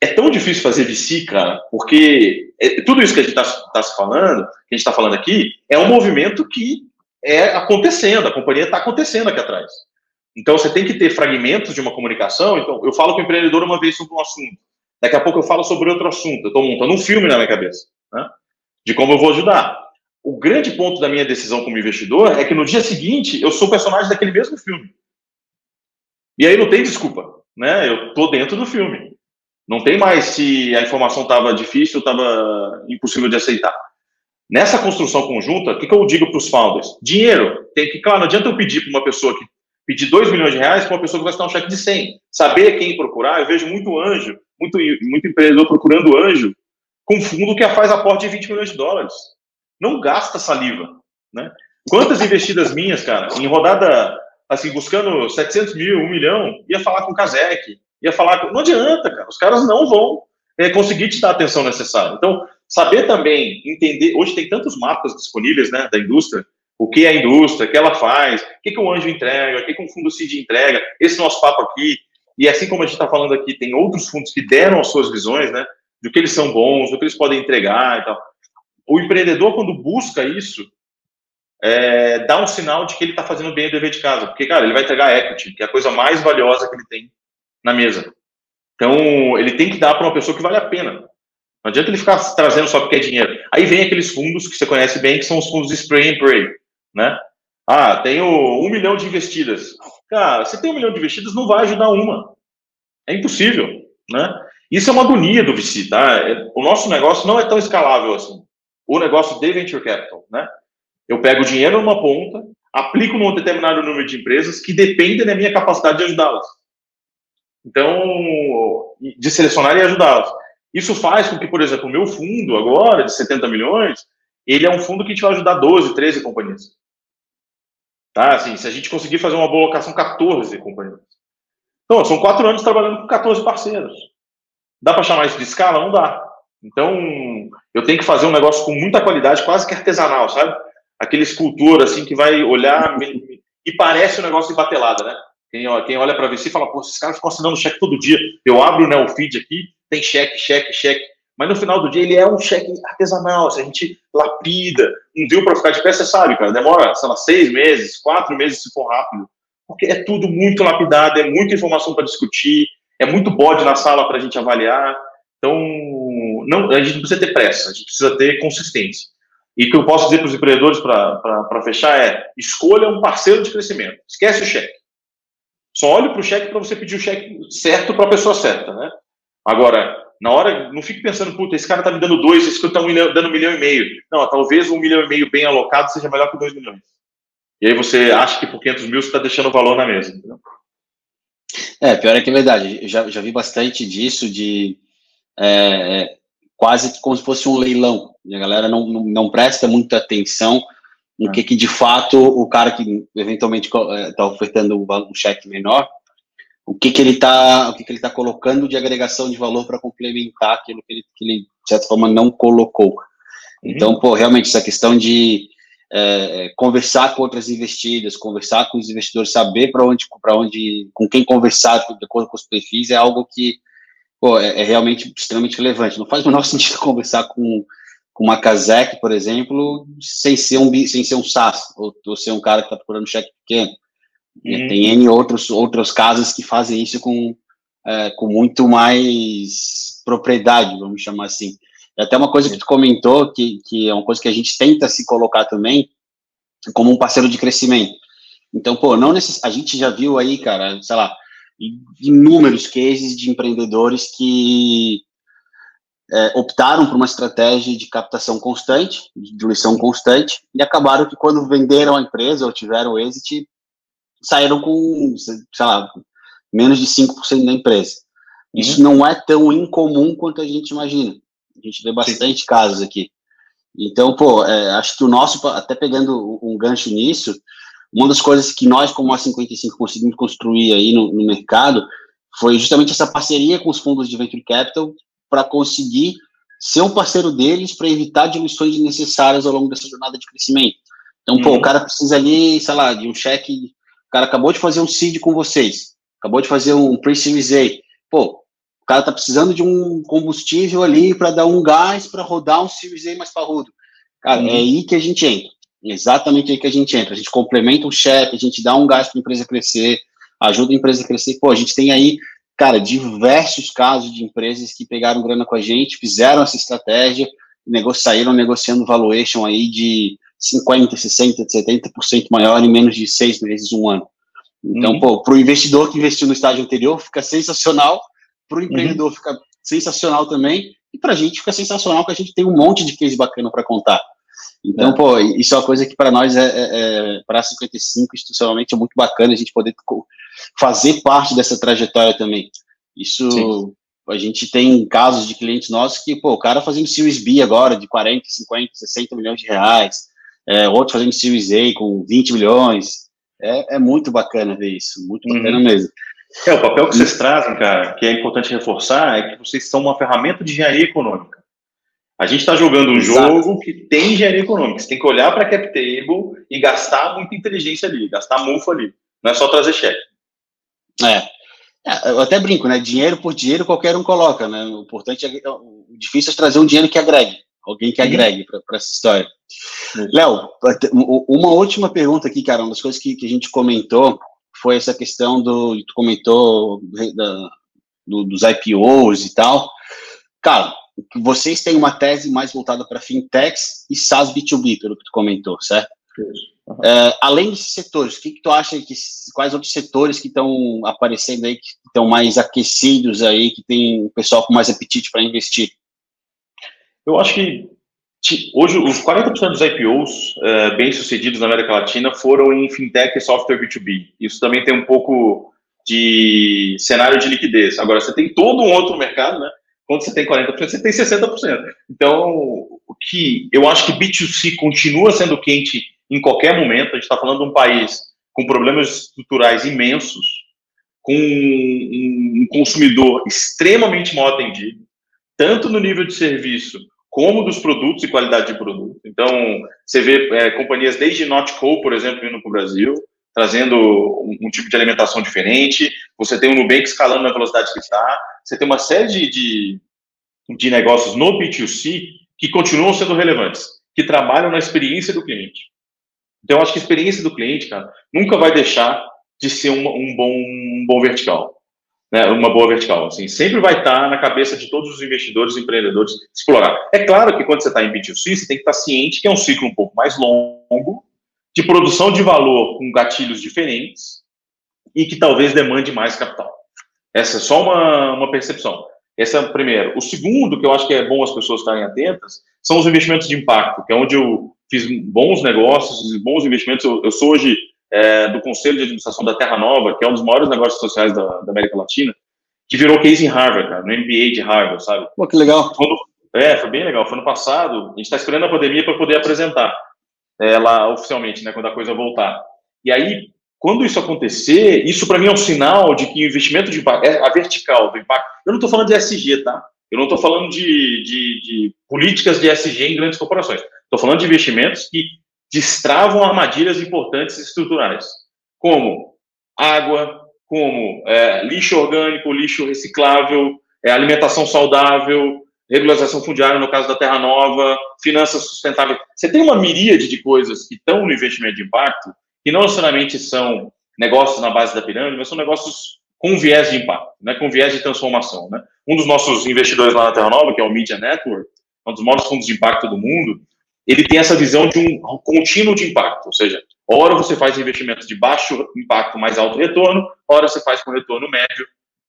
É tão difícil fazer VC, cara, porque é, tudo isso que a gente está tá se falando, que a gente está falando aqui, é um movimento que é acontecendo, a companhia está acontecendo aqui atrás. Então, você tem que ter fragmentos de uma comunicação. Então, eu falo com o empreendedor uma vez sobre um assunto. Daqui a pouco eu falo sobre outro assunto. Eu estou montando um filme na minha cabeça, né? De como eu vou ajudar. O grande ponto da minha decisão como investidor é que no dia seguinte eu sou personagem daquele mesmo filme. E aí não tem desculpa, né? Eu estou dentro do filme. Não tem mais se a informação estava difícil, estava impossível de aceitar. Nessa construção conjunta, o que, que eu digo para os founders? Dinheiro. Tem que, claro, não adianta eu pedir para uma pessoa que pedir 2 milhões de reais para uma pessoa que vai assinar um cheque de 100. Saber quem procurar, eu vejo muito anjo, muito, muito empreendedor procurando anjo com fundo que faz aporte de 20 milhões de dólares. Não gasta saliva, né? Quantas investidas minhas, cara, em rodada, assim, buscando 700 mil, 1 milhão, ia falar com o Kazek, ia falar com... Não adianta, cara, os caras não vão é, conseguir te dar a atenção necessária. Então, saber também, entender, hoje tem tantos mapas disponíveis, né, da indústria, o que é a indústria, o que ela faz, o que, que o anjo entrega, o que, que um fundo CID entrega, esse nosso papo aqui. E assim como a gente está falando aqui, tem outros fundos que deram as suas visões, né? Do que eles são bons, do que eles podem entregar e tal. O empreendedor, quando busca isso, é, dá um sinal de que ele está fazendo bem o dever de casa. Porque, cara, ele vai entregar equity, que é a coisa mais valiosa que ele tem na mesa. Então, ele tem que dar para uma pessoa que vale a pena. Não adianta ele ficar trazendo só porque é dinheiro. Aí vem aqueles fundos que você conhece bem, que são os fundos spray and pray né? Ah, tenho um milhão de investidas. Cara, você tem um milhão de investidas, não vai ajudar uma. É impossível, né? Isso é uma agonia do VC, tá? É, o nosso negócio não é tão escalável assim. O negócio de venture capital, né? Eu pego dinheiro numa ponta, aplico num determinado número de empresas que dependem da minha capacidade de ajudá-las. Então, de selecionar e ajudá-las. Isso faz com que, por exemplo, o meu fundo agora, de 70 milhões, ele é um fundo que te vai ajudar 12, 13 companhias. Tá? Assim, se a gente conseguir fazer uma boa locação, 14 companhias. Então, são quatro anos trabalhando com 14 parceiros. Dá para chamar isso de escala? Não dá. Então, eu tenho que fazer um negócio com muita qualidade, quase que artesanal, sabe? Aquele escultor, assim, que vai olhar e parece um negócio de batelada, né? Quem, olha para se fala, pô, esses caras ficam assinando cheque todo dia. Eu abro né, o feed aqui, tem cheque, cheque, cheque. Mas no final do dia ele é um cheque artesanal, se a gente lapida, um deal para ficar de pé, você sabe, cara, demora, sei lá, seis meses, quatro meses se for rápido, porque é tudo muito lapidado, é muita informação para discutir, é muito bode na sala para a gente avaliar, então não, a gente não precisa ter pressa, a gente precisa ter consistência. E o que eu posso dizer para os empreendedores para fechar é: escolha um parceiro de crescimento, esquece o cheque. Só olhe para o cheque para você pedir o cheque certo para a pessoa certa, né? Agora, na hora, não fique pensando, puta, esse cara tá me dando dois, esse cara tá me dando um milhão e meio. Não, talvez um milhão e meio bem alocado seja melhor que dois milhões. E aí você acha que por 500 mil você está deixando o valor na mesa. Entendeu? É, pior é que é verdade. Eu já, já vi bastante disso, de é, é quase como se fosse um leilão. A galera não, não, não presta muita atenção no é. que, que de fato o cara que eventualmente está é, ofertando um cheque menor o que, que ele está o que, que ele tá colocando de agregação de valor para complementar aquilo que ele, que ele, de certa forma, não colocou. Uhum. Então, pô, realmente, essa questão de é, é conversar com outras investidas, conversar com os investidores, saber para onde, para onde, com quem conversar de acordo com os perfis, é algo que pô, é, é realmente extremamente relevante. Não faz o menor sentido conversar com, com uma Kazek, por exemplo, sem ser um, sem ser um SaaS, ou, ou ser um cara que está procurando cheque pequeno. Uhum. Tem N outros, outros casos que fazem isso com, é, com muito mais propriedade, vamos chamar assim. E até uma coisa que tu comentou, que, que é uma coisa que a gente tenta se colocar também, como um parceiro de crescimento. Então, pô, não necess... a gente já viu aí, cara, sei lá, inúmeros cases de empreendedores que é, optaram por uma estratégia de captação constante, de diluição constante, e acabaram que quando venderam a empresa ou tiveram êxito, saíram com, sei lá, menos de 5% da empresa. Isso uhum. não é tão incomum quanto a gente imagina. A gente vê bastante Sim. casos aqui. Então, pô, é, acho que o nosso, até pegando um gancho nisso, uma das coisas que nós, como a 55, conseguimos construir aí no, no mercado foi justamente essa parceria com os fundos de venture capital para conseguir ser um parceiro deles para evitar diluições desnecessárias ao longo dessa jornada de crescimento. Então, uhum. pô, o cara precisa ali, sei lá, de um cheque, cara acabou de fazer um seed com vocês, acabou de fazer um pre-series A, pô, o cara tá precisando de um combustível ali para dar um gás para rodar um series A mais parrudo. Cara, uhum. é aí que a gente entra. Exatamente aí que a gente entra. A gente complementa o chefe, a gente dá um gás para a empresa crescer, ajuda a empresa a crescer. Pô, a gente tem aí, cara, diversos casos de empresas que pegaram grana com a gente, fizeram essa estratégia, nego saíram negociando valuation aí de 50, 60, 70% maior em menos de seis meses, um ano. Então, uhum. pô, para o investidor que investiu no estágio anterior, fica sensacional, para o empreendedor uhum. fica sensacional também, e para a gente fica sensacional que a gente tem um monte de case bacana para contar. Então, é. pô, isso é uma coisa que para nós é, é, é para a 55 institucionalmente é muito bacana a gente poder fazer parte dessa trajetória também. Isso Sim. a gente tem casos de clientes nossos que, pô, o cara fazendo Series B agora de 40, 50, 60 milhões de reais, é, outro fazendo Series A com 20 milhões. É, é muito bacana ver isso, muito bacana uhum. mesmo. É, o papel que vocês trazem, cara, que é importante reforçar, é que vocês são uma ferramenta de engenharia econômica. A gente está jogando um Exato. jogo que tem engenharia econômica. Você tem que olhar para a cap table e gastar muita inteligência ali, gastar mufo ali. Não é só trazer cheque. É. é. Eu até brinco, né? Dinheiro por dinheiro qualquer um coloca, né? O importante é, o difícil é trazer um dinheiro que agregue, alguém que agregue para essa história. Léo, uma última pergunta aqui, cara. Uma das coisas que, que a gente comentou foi essa questão do. Tu comentou da, do, dos IPOs e tal. Cara, vocês têm uma tese mais voltada para fintechs e SaaS B2B, pelo que tu comentou, certo? Uhum. É, além desses setores, o que, que tu acha que quais outros setores que estão aparecendo aí, que estão mais aquecidos aí, que tem o pessoal com mais apetite para investir? Eu acho que hoje os 40% dos IPOs é, bem-sucedidos na América Latina foram em fintech e software B2B. Isso também tem um pouco de cenário de liquidez. Agora, você tem todo um outro mercado, né? Quando você tem 40%, você tem 60%. Então, o que eu acho que B2C continua sendo quente em qualquer momento. A gente está falando de um país com problemas estruturais imensos, com um consumidor extremamente mal atendido, tanto no nível de serviço como dos produtos e qualidade de produto. Então, você vê é, companhias desde Notco, por exemplo, vindo para o Brasil, trazendo um, um, tipo de alimentação diferente. Você tem o Nubank escalando na velocidade que está. Você tem uma série de, de, de negócios no B2C que continuam sendo relevantes, que trabalham na experiência do cliente. Então, eu acho que a experiência do cliente, cara, nunca vai deixar de ser um, um bom, um bom vertical. Né, uma boa vertical, assim, sempre vai estar na cabeça de todos os investidores, empreendedores, explorar. É claro que quando você está em B2C, você tem que estar ciente que é um ciclo um pouco mais longo, de produção de valor com gatilhos diferentes e que talvez demande mais capital. Essa é só uma, uma percepção. Esse é o primeiro. O segundo, que eu acho que é bom as pessoas estarem atentas, são os investimentos de impacto, que é onde eu fiz bons negócios, bons investimentos. Eu, eu sou hoje é, do Conselho de Administração da Terra Nova, que é um dos maiores negócios sociais da, da América Latina, que virou case em Harvard, cara, no MBA de Harvard, sabe? Pô, que legal. Quando, é, foi bem legal. Foi no passado, a gente está esperando a pandemia para poder apresentar é, lá oficialmente, né, quando a coisa voltar. E aí, quando isso acontecer, isso para mim é um sinal de que o investimento de impacto, é a vertical do impacto, eu não estou falando de SG, tá? Eu não estou falando de, de, de, políticas de SG em grandes corporações. Estou falando de investimentos que destravam armadilhas importantes estruturais, como água, como é, lixo orgânico, lixo reciclável, é, alimentação saudável, regularização fundiária no caso da Terra Nova, finanças sustentáveis. Você tem uma miríade de coisas que estão no investimento de impacto que não necessariamente são negócios na base da pirâmide, mas são negócios com viés de impacto, né, com viés de transformação. Né? Um dos nossos investidores lá na Terra Nova, que é o Media Network, um dos maiores fundos de impacto do mundo, ele tem essa visão de um contínuo de impacto, ou seja, hora você faz investimentos de baixo impacto, mais alto retorno, hora você faz com retorno médio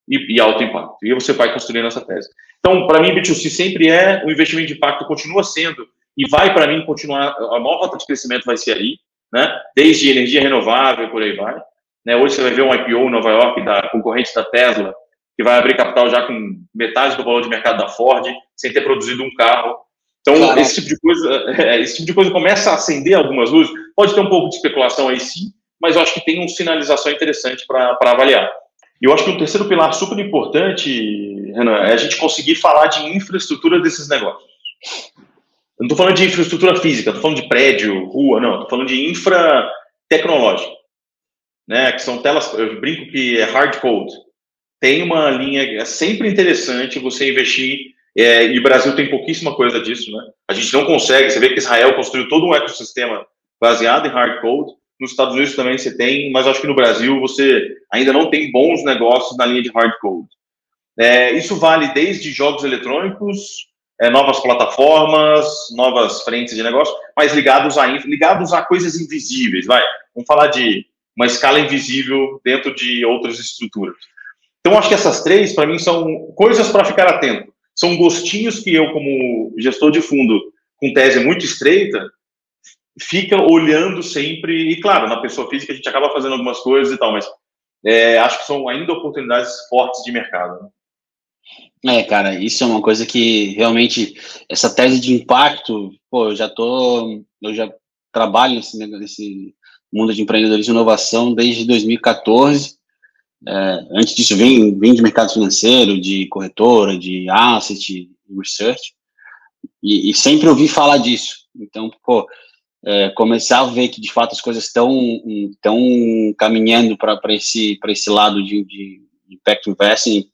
e, e alto impacto. E você vai construindo essa tese. Então, para mim, B2C sempre é, o investimento de impacto continua sendo, e vai, para mim, continuar, a maior rota de crescimento vai ser aí, né? Desde energia renovável, por aí vai. Né? Hoje você vai ver um IPO em Nova York da concorrente da Tesla, que vai abrir capital já com metade do valor de mercado da Ford, sem ter produzido um carro. Então, esse tipo de coisa, é, esse tipo de coisa começa a acender algumas luzes. Pode ter um pouco de especulação aí sim, mas eu acho que tem uma sinalização interessante para avaliar. E eu acho que um terceiro pilar super importante, Renan, é a gente conseguir falar de infraestrutura desses negócios. Eu não estou falando de infraestrutura física, estou falando de prédio, rua, não, estou falando de infra tecnológica, né? Que são telas, eu brinco que é hard code. Tem uma linha, é sempre interessante você investir, é, e o Brasil tem pouquíssima coisa disso, né? A gente não consegue, você vê que Israel construiu todo um ecossistema baseado em hard code, nos Estados Unidos também você tem, mas acho que no Brasil você ainda não tem bons negócios na linha de hard code. É, isso vale desde jogos eletrônicos, é, novas plataformas, novas frentes de negócio, mas ligados a, ligados a coisas invisíveis, vai. Vamos falar de uma escala invisível dentro de outras estruturas. Então, acho que essas três, para mim, são coisas para ficar atento. São gostinhos que eu, como gestor de fundo, com tese muito estreita, fica olhando sempre, e claro, na pessoa física a gente acaba fazendo algumas coisas e tal, mas é, acho que são ainda oportunidades fortes de mercado. Né? É, cara, isso é uma coisa que realmente, essa tese de impacto, pô, eu já tô, eu já trabalho nesse, nesse mundo de empreendedorismo e inovação desde 2014, é, antes disso, vem, vem de mercado financeiro, de corretora, de asset, research, e, e sempre ouvi falar disso. Então, pô, é, começar a ver que de fato as coisas estão estão caminhando para esse esse lado de, de impact investing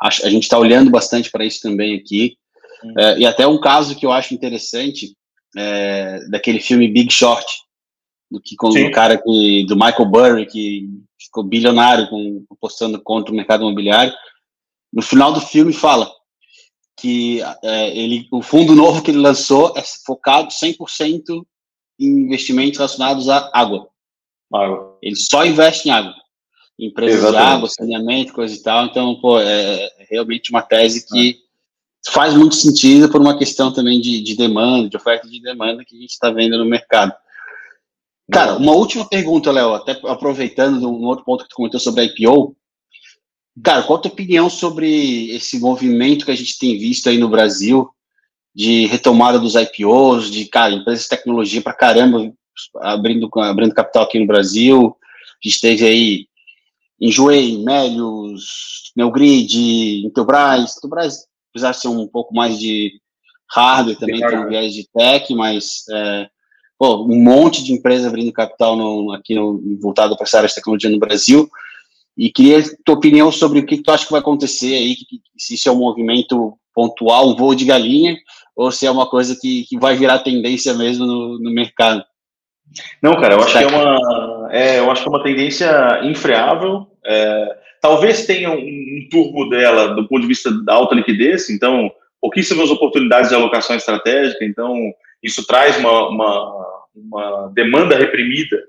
a, a gente está olhando bastante para isso também aqui hum. é, e até um caso que eu acho interessante é, daquele filme Big Short do que com o cara que do Michael Burry que ficou bilionário com, apostando contra o mercado imobiliário no final do filme fala que é, ele o fundo novo que ele lançou é focado 100% investimentos relacionados à água. Água. Ele só investe em água. Empresas Exatamente. de água, saneamento, coisa e tal. Então, pô, é, é realmente uma tese que é. faz muito sentido por uma questão também de, de demanda, de oferta de demanda que a gente está vendo no mercado. Cara, uma última pergunta, Léo, até aproveitando um outro ponto que tu comentou sobre a IPO. Cara, qual a tua opinião sobre esse movimento que a gente tem visto aí no Brasil de retomada dos IPOs, de, cara, empresas de tecnologia para caramba abrindo, abrindo capital aqui no Brasil. A gente teve aí Enjoei, Melios, Neogrid, Intelbras. Intelbras, apesar de ser um pouco mais de hardware, também tem um viés de tech, mas é, pô, um monte de empresas abrindo capital no, aqui no, voltado para essa área de tecnologia no Brasil. E queria tua opinião sobre o que, que tu acha que vai acontecer aí, que, que, se isso é um movimento pontual, um voo de galinha, ou se é uma coisa que, que vai virar tendência mesmo no, no mercado? Não, cara, eu acho que é uma, é, eu acho que é uma tendência infreável. É, talvez tenha um, um, turbo dela do ponto de vista da alta liquidez, então pouquíssimas oportunidades de alocação estratégica, então isso traz uma, uma, uma demanda reprimida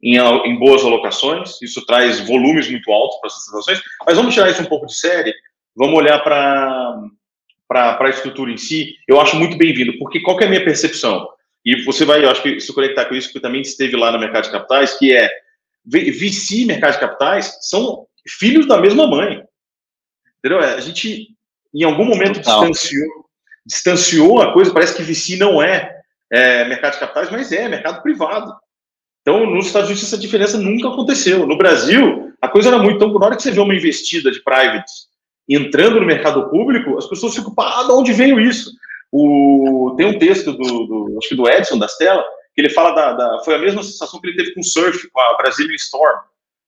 em, em, boas alocações, isso traz volumes muito altos para essas transações, mas vamos tirar isso um pouco de série, vamos olhar para a estrutura em si, eu acho muito bem-vindo, porque qual é a minha percepção? E você vai, eu acho que se conectar com isso, que também esteve lá no mercado de capitais, que é VC e mercado de capitais são filhos da mesma mãe. Entendeu? É, a gente, em algum momento, distanciou, distanciou a coisa, parece que VC não é, é mercado de capitais, mas é, mercado privado. Então, nos Estados Unidos, essa diferença nunca aconteceu. No Brasil, a coisa era muito. Então, na hora que você vê uma investida de privates entrando no mercado público, as pessoas ficam, ah, de onde veio isso? O, tem um texto do, do, acho que do Edson, da Stella, que ele fala da, da, foi a mesma sensação que ele teve com o surf, com a Brazilian Storm.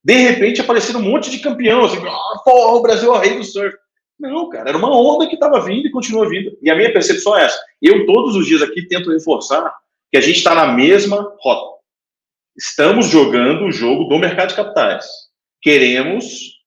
De repente apareceram um monte de campeão, assim, ah, porra, o Brasil é o rei do surf. Não, cara, era uma onda que estava vindo e continua vindo. E a minha percepção é essa. Eu, todos os dias aqui, tento reforçar que a gente está na mesma rota. Estamos jogando o jogo do mercado de capitais. Queremos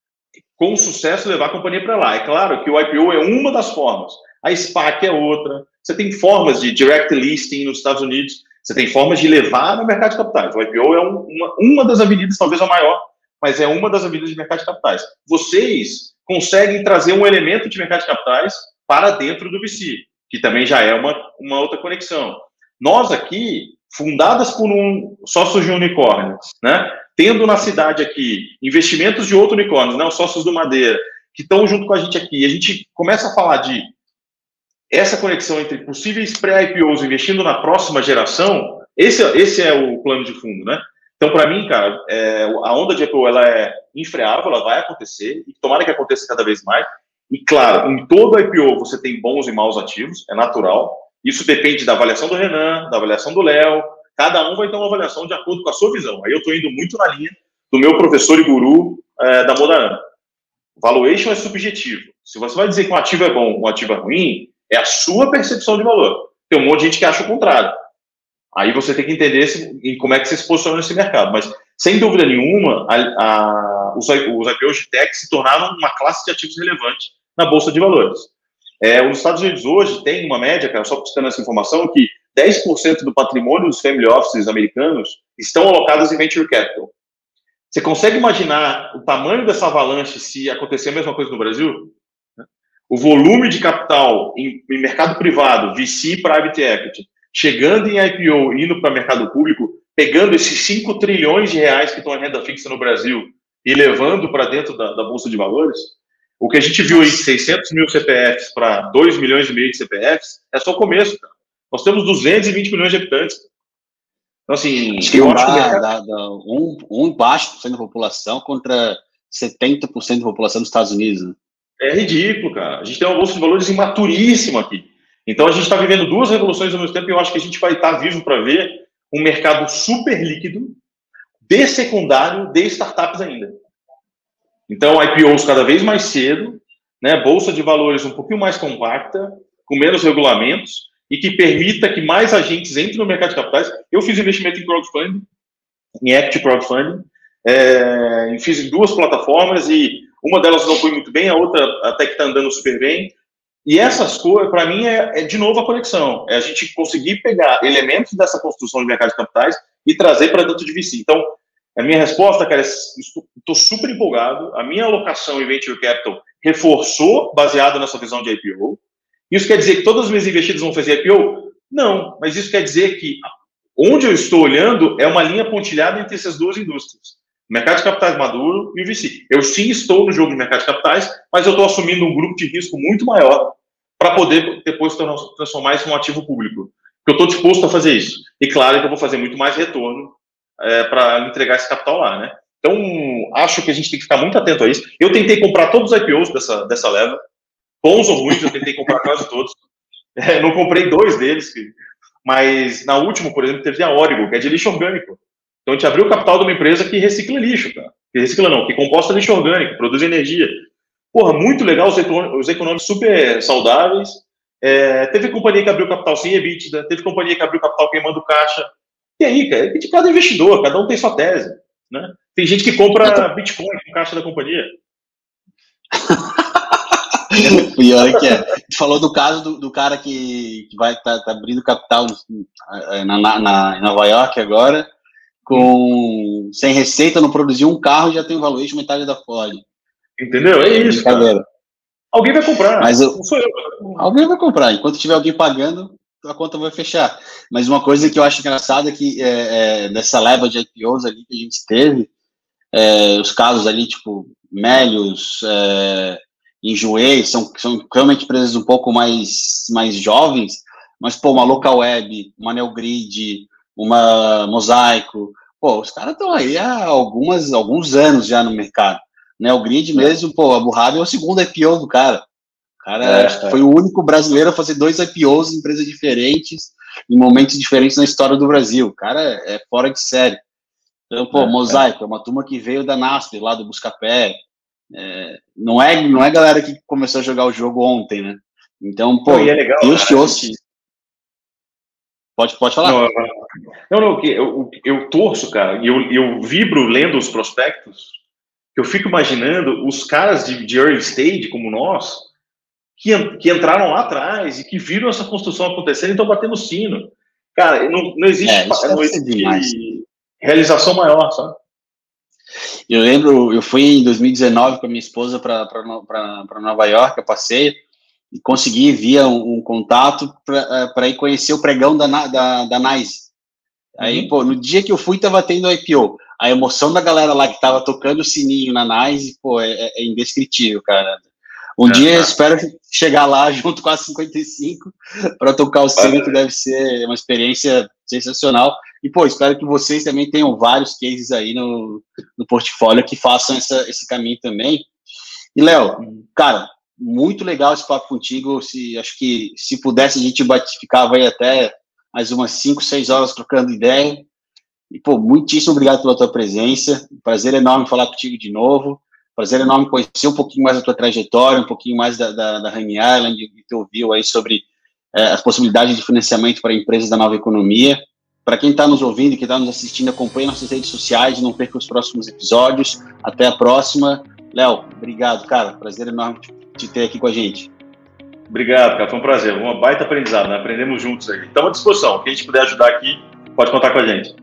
com sucesso levar a companhia para lá. É claro que o IPO é uma das formas, a SPAC é outra. Você tem formas de direct listing nos Estados Unidos, você tem formas de levar no mercado de capitais. O IPO é um, uma, uma das avenidas, talvez a maior, mas é uma das avenidas de mercado de capitais. Vocês conseguem trazer um elemento de mercado de capitais para dentro do VC, que também já é uma, uma outra conexão. Nós aqui, fundadas por um sócios de unicórnio, né? tendo na cidade aqui investimentos de outro unicórnio, né, os sócios do Madeira, que estão junto com a gente aqui, e a gente começa a falar de essa conexão entre possíveis pré-IPOs investindo na próxima geração, esse, esse é o plano de fundo, né? Então, para mim, cara, é, a onda de IPO ela é infreável, ela vai acontecer, e tomara que aconteça cada vez mais. E claro, em todo IPO você tem bons e maus ativos, é natural. Isso depende da avaliação do Renan, da avaliação do Léo. Cada um vai ter uma avaliação de acordo com a sua visão. Aí eu estou indo muito na linha do meu professor e guru é, da Modana. Valuation é subjetivo. Se você vai dizer que um ativo é bom, um ativo é ruim, é a sua percepção de valor. Tem um monte de gente que acha o contrário. Aí você tem que entender como é que você se posiciona nesse mercado. Mas, sem dúvida nenhuma, a, a, os, os IPOs de tech se tornaram uma classe de ativos relevante na Bolsa de Valores. É, os Estados Unidos hoje tem uma média, cara, só buscando essa informação, que 10% do patrimônio dos family offices americanos estão alocados em venture capital. Você consegue imaginar o tamanho dessa avalanche se acontecer a mesma coisa no Brasil? O volume de capital em, em mercado privado, VC Private Equity, chegando em IPO, indo para o mercado público, pegando esses 5 trilhões de reais que estão em renda fixa no Brasil e levando para dentro da, da, Bolsa de Valores, o que a gente viu aí de 600 mil CPFs para 2 milhões e meio de CPFs é só o começo, cara. Nós temos 220 milhões de habitantes. Então, assim, acho que mercado... dá, dá um, um baixo por cento da população contra 70% da população dos Estados Unidos. Né? É ridículo, cara. A gente tem uma bolsa de valores imaturíssima aqui. Então, a gente está vivendo duas revoluções ao mesmo tempo e eu acho que a gente vai estar tá vivo para ver um mercado super líquido de secundário de startups ainda. Então, IPOs cada vez mais cedo, né, bolsa de valores um pouquinho mais compacta, com menos regulamentos, e que permita que mais agentes entrem no mercado de capitais. Eu fiz investimento em crowdfunding, em equity crowdfunding, é, fiz em duas plataformas e uma delas não foi muito bem, a outra até que está andando super bem. E essas coisas, para mim, é, é, de novo a conexão. É a gente conseguir pegar elementos dessa construção de mercado de capitais e trazer para dentro de VC. Então, a minha resposta, cara, é estou super empolgado. A minha alocação em Venture Capital reforçou, baseado nessa visão de IPO. Isso quer dizer que todas as minhas investidas vão fazer IPO? Não, mas isso quer dizer que onde eu estou olhando é uma linha pontilhada entre essas duas indústrias. Mercado de capitais maduro e o VC. Eu sim estou no jogo de mercado de capitais, mas eu estou assumindo um grupo de risco muito maior para poder depois transformar isso em um ativo público. Eu estou disposto a fazer isso. E claro que eu vou fazer muito mais retorno é, para entregar esse capital lá, né? Então, acho que a gente tem que ficar muito atento a isso. Eu tentei comprar todos os IPOs dessa, dessa leva, bons ou ruins, eu tentei comprar quase todos. É, não comprei dois deles, mas na última, por exemplo, teve a Origo, que é de lixo orgânico. Então a gente abriu o capital de uma empresa que recicla lixo, cara. Que recicla não, que composta lixo orgânico, produz energia. Porra, muito legal, os, os econômicos super saudáveis. É, teve companhia que abriu capital sem EBITDA, teve companhia que abriu capital queimando caixa. E aí, cara, é de cada investidor, cada um tem sua tese. Né? Tem gente que compra Bitcoin com caixa da companhia. Pior que é. Falou do caso do, do cara que, que vai estar tá, tá abrindo capital na, na, na, em Nova York agora, com sem receita, não produziu um carro já tem um valor de metade da Ford. Entendeu? É isso. Cara. Alguém vai comprar. Mas eu, não sou eu. Alguém vai comprar. Enquanto tiver alguém pagando, a conta vai fechar. Mas uma coisa que eu acho engraçada é que é, é, nessa leva de IPOs ali que a gente teve, é, os casos ali, tipo, Melios, é, Enjoei, são, são realmente empresas um pouco mais, mais jovens, mas, pô, uma Local Web, uma Neogrid, uma Mosaico, pô, os caras estão aí há algumas, alguns anos já no mercado. Né, o Grid é. mesmo, pô, a Burrada é o segundo IPO do cara. O cara é, é. foi o único brasileiro a fazer dois IPOs em empresas diferentes, em momentos diferentes na história do Brasil. O cara é fora de série. Então, pô, é, Mosaico é uma turma que veio da Nasper, lá do Buscapé, é, não é não é galera que começou a jogar o jogo ontem, né? Então, pô, é legal, Deus te ouça. Pode, pode falar. Não, não, não eu, eu torço, cara, e eu, eu vibro lendo os prospectos, que eu fico imaginando os caras de, de early stage, como nós, que, que entraram lá atrás e que viram essa construção acontecendo e estão batendo sino. Cara, não, não existe, é, não existe realização maior, sabe? Eu lembro, eu fui em 2019 com a minha esposa para Nova York, eu passei e consegui via um, um contato para é, ir conhecer o pregão da, da, da NICE. Aí, uhum. pô, no dia que eu fui, tava tendo IPO. A emoção da galera lá que tava tocando o sininho na NICE, pô, é, é, é indescritível, cara. Um é, dia eu espero chegar lá junto com a 55 para tocar o sino, que deve ser uma experiência sensacional. E, pô, espero que vocês também tenham vários cases aí no, no portfólio que façam essa, esse caminho também. E, Léo, cara, muito legal esse papo contigo. Se, acho que se pudesse, a gente ficava aí até mais umas 5, 6 horas trocando ideia. E, pô, muitíssimo obrigado pela tua presença. Prazer enorme falar contigo de novo. Prazer enorme conhecer um pouquinho mais da tua trajetória, um pouquinho mais da, da, da Honey Island, e tu ouviu aí sobre é, as possibilidades de financiamento para empresas da nova economia. Para quem está nos ouvindo e que está nos assistindo, acompanhe nossas redes sociais, não perca os próximos episódios. Até a próxima. Léo, obrigado, cara. Prazer enorme te ter aqui com a gente. Obrigado, cara. Foi um prazer. Uma baita aprendizado, né? Aprendemos juntos aí. Estamos à disposição. Quem a gente puder ajudar aqui, pode contar com a gente.